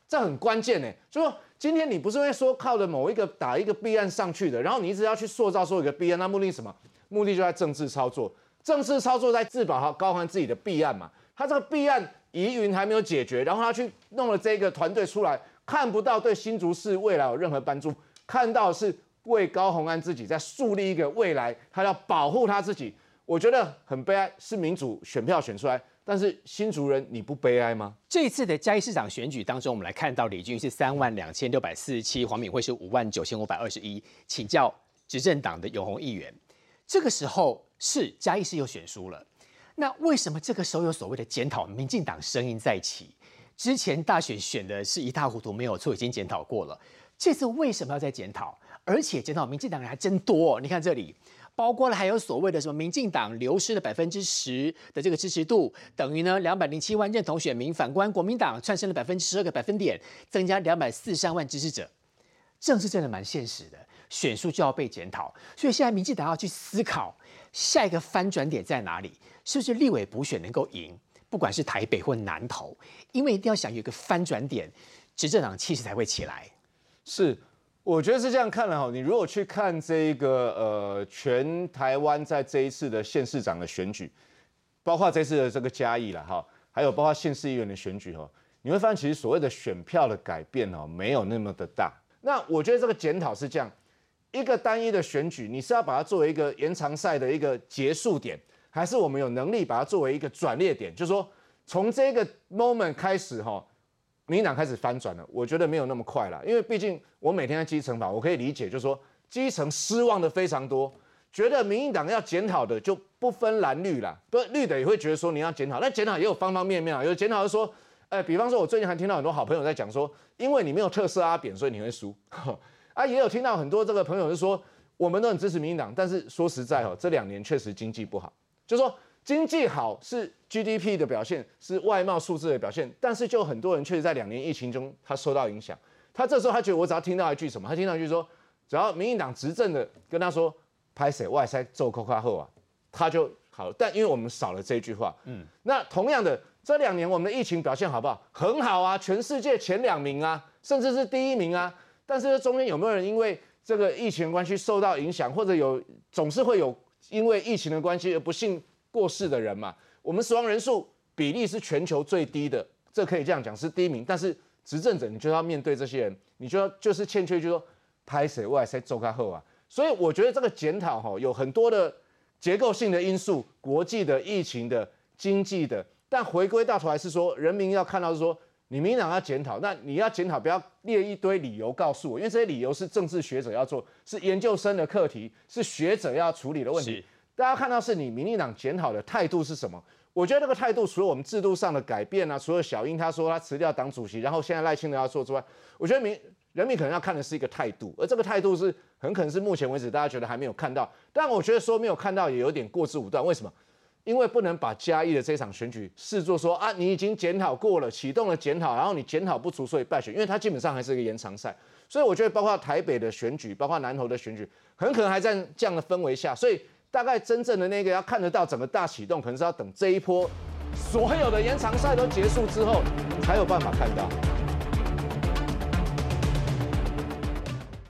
这很关键呢。就说今天你不是会说靠着某一个打一个弊案上去的，然后你一直要去塑造说有一个弊案，那目的是什么？目的就在政治操作，政治操作在自保和高喊自己的弊案嘛。他这个弊案疑云还没有解决，然后他去弄了这个团队出来，看不到对新竹市未来有任何帮助，看到是为高宏安自己在树立一个未来，他要保护他自己。我觉得很悲哀，是民主选票选出来，但是新竹人你不悲哀吗？这一次的嘉义市长选举当中，我们来看到李俊是三万两千六百四十七，黄敏惠是五万九千五百二十一。请教执政党的永红议员，这个时候是嘉义市又选输了，那为什么这个时候有所谓的检讨？民进党声音再起，之前大选选的是一塌糊涂，没有错，已经检讨过了，这次为什么要再检讨？而且检讨民进党人还真多、哦，你看这里。包括了还有所谓的什么民进党流失了百分之十的这个支持度，等于呢两百零七万认同选民，反观国民党窜升了百分之十二个百分点，增加两百四十三万支持者。政治真的蛮现实的，选书就要被检讨，所以现在民进党要去思考下一个翻转点在哪里，是不是立委补选能够赢，不管是台北或南投，因为一定要想有一个翻转点，执政党气势才会起来。是，我觉得是这样看的哈。你如果去看这一个呃，全台湾在这一次的县市长的选举，包括这次的这个嘉义了哈，还有包括县市议员的选举哈，你会发现其实所谓的选票的改变哦，没有那么的大。那我觉得这个检讨是这样，一个单一的选举，你是要把它作为一个延长赛的一个结束点，还是我们有能力把它作为一个转捩点？就是说从这个 moment 开始哈。民进党开始翻转了，我觉得没有那么快了，因为毕竟我每天在基层跑，我可以理解，就是说基层失望的非常多，觉得民进党要检讨的就不分蓝绿啦，不绿的也会觉得说你要检讨，那检讨也有方方面面啊，有检讨是说，哎，比方说我最近还听到很多好朋友在讲说，因为你没有特色阿扁，所以你会输，啊，也有听到很多这个朋友是说，我们都很支持民进党，但是说实在哦，这两年确实经济不好，就说。经济好是 GDP 的表现，是外贸数字的表现，但是就很多人确实在两年疫情中，他受到影响。他这时候他觉得我只要听到一句什么，他听到一句说，只要民进党执政的跟他说拍谁外塞做扣卡后啊，他就好了。但因为我们少了这句话，嗯，那同样的这两年我们的疫情表现好不好？很好啊，全世界前两名啊，甚至是第一名啊。但是中间有没有人因为这个疫情的关系受到影响，或者有总是会有因为疫情的关系而不幸？过世的人嘛，我们死亡人数比例是全球最低的，这可以这样讲是第一名。但是执政者你就要面对这些人，你就要就是欠缺，就说拍谁外谁走开后啊。所以我觉得这个检讨哈有很多的结构性的因素，国际的、疫情的、经济的，但回归到头来是说，人民要看到是说，你民党要检讨，那你要检讨不要列一堆理由告诉我，因为这些理由是政治学者要做，是研究生的课题，是学者要处理的问题。大家看到是你民进党检讨的态度是什么？我觉得这个态度除了我们制度上的改变啊，除了小英他说他辞掉党主席，然后现在赖清德要做之外，我觉得民人民可能要看的是一个态度，而这个态度是很可能是目前为止大家觉得还没有看到。但我觉得说没有看到也有点过之无断。为什么？因为不能把嘉义的这场选举视作说啊，你已经检讨过了，启动了检讨，然后你检讨不足，所以败选，因为它基本上还是一个延长赛。所以我觉得，包括台北的选举，包括南投的选举，很可能还在这样的氛围下。所以大概真正的那个要看得到整个大启动，可能是要等这一波所有的延长赛都结束之后，才有办法看到。